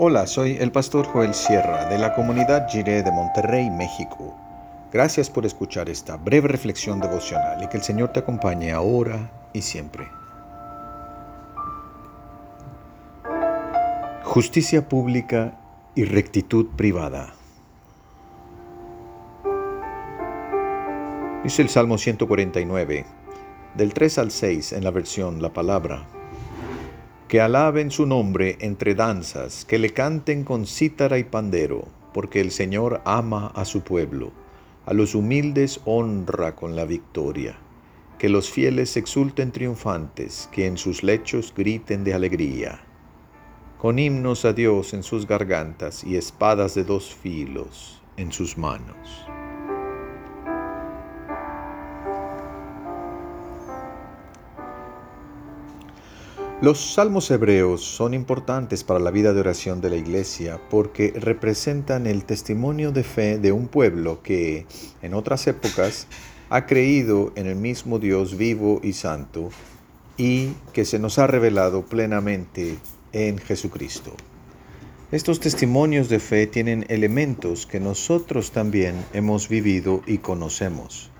Hola, soy el pastor Joel Sierra de la comunidad Jiré de Monterrey, México. Gracias por escuchar esta breve reflexión devocional y que el Señor te acompañe ahora y siempre. Justicia pública y rectitud privada. Dice el Salmo 149, del 3 al 6 en la versión La Palabra. Que alaben su nombre entre danzas, que le canten con cítara y pandero, porque el Señor ama a su pueblo, a los humildes honra con la victoria. Que los fieles exulten triunfantes, que en sus lechos griten de alegría. Con himnos a Dios en sus gargantas y espadas de dos filos en sus manos. Los salmos hebreos son importantes para la vida de oración de la iglesia porque representan el testimonio de fe de un pueblo que, en otras épocas, ha creído en el mismo Dios vivo y santo y que se nos ha revelado plenamente en Jesucristo. Estos testimonios de fe tienen elementos que nosotros también hemos vivido y conocemos.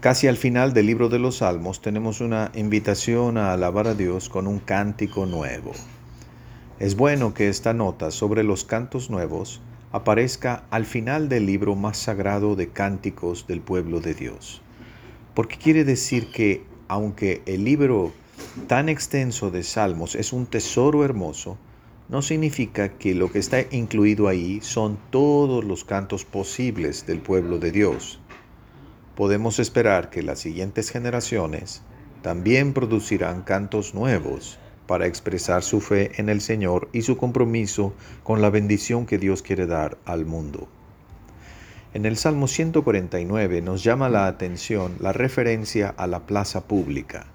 Casi al final del libro de los Salmos tenemos una invitación a alabar a Dios con un cántico nuevo. Es bueno que esta nota sobre los cantos nuevos aparezca al final del libro más sagrado de cánticos del pueblo de Dios. Porque quiere decir que aunque el libro tan extenso de Salmos es un tesoro hermoso, no significa que lo que está incluido ahí son todos los cantos posibles del pueblo de Dios podemos esperar que las siguientes generaciones también producirán cantos nuevos para expresar su fe en el Señor y su compromiso con la bendición que Dios quiere dar al mundo. En el Salmo 149 nos llama la atención la referencia a la plaza pública,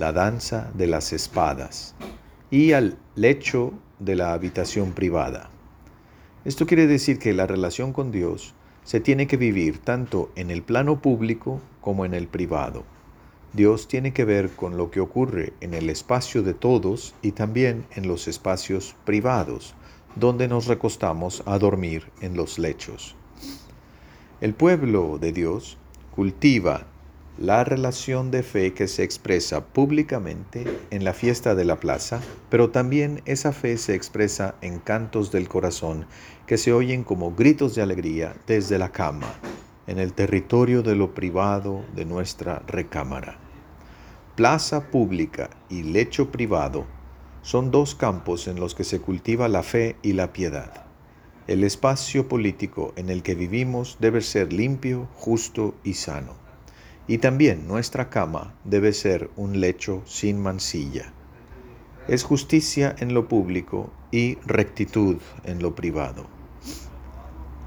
la danza de las espadas y al lecho de la habitación privada. Esto quiere decir que la relación con Dios se tiene que vivir tanto en el plano público como en el privado. Dios tiene que ver con lo que ocurre en el espacio de todos y también en los espacios privados, donde nos recostamos a dormir en los lechos. El pueblo de Dios cultiva la relación de fe que se expresa públicamente en la fiesta de la plaza, pero también esa fe se expresa en cantos del corazón que se oyen como gritos de alegría desde la cama, en el territorio de lo privado de nuestra recámara. Plaza pública y lecho privado son dos campos en los que se cultiva la fe y la piedad. El espacio político en el que vivimos debe ser limpio, justo y sano y también nuestra cama debe ser un lecho sin mancilla. Es justicia en lo público y rectitud en lo privado.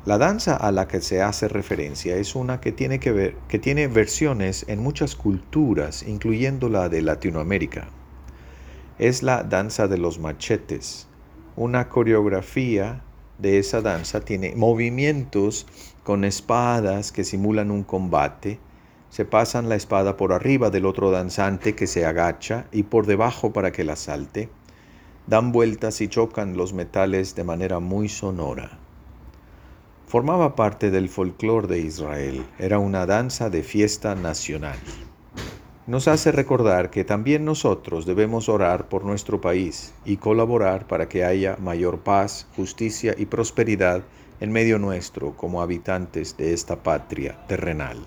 La danza a la que se hace referencia es una que tiene, que ver, que tiene versiones en muchas culturas, incluyendo la de Latinoamérica. Es la danza de los machetes. Una coreografía de esa danza tiene movimientos con espadas que simulan un combate, se pasan la espada por arriba del otro danzante que se agacha y por debajo para que la salte. Dan vueltas y chocan los metales de manera muy sonora. Formaba parte del folclore de Israel, era una danza de fiesta nacional. Nos hace recordar que también nosotros debemos orar por nuestro país y colaborar para que haya mayor paz, justicia y prosperidad en medio nuestro como habitantes de esta patria terrenal.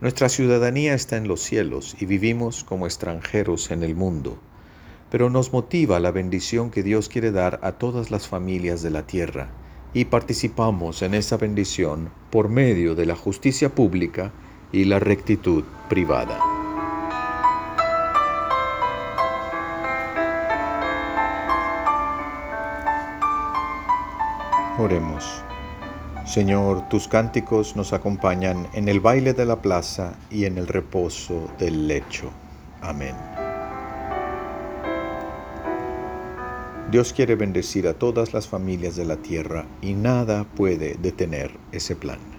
Nuestra ciudadanía está en los cielos y vivimos como extranjeros en el mundo, pero nos motiva la bendición que Dios quiere dar a todas las familias de la tierra y participamos en esa bendición por medio de la justicia pública y la rectitud privada. Oremos. Señor, tus cánticos nos acompañan en el baile de la plaza y en el reposo del lecho. Amén. Dios quiere bendecir a todas las familias de la tierra y nada puede detener ese plan.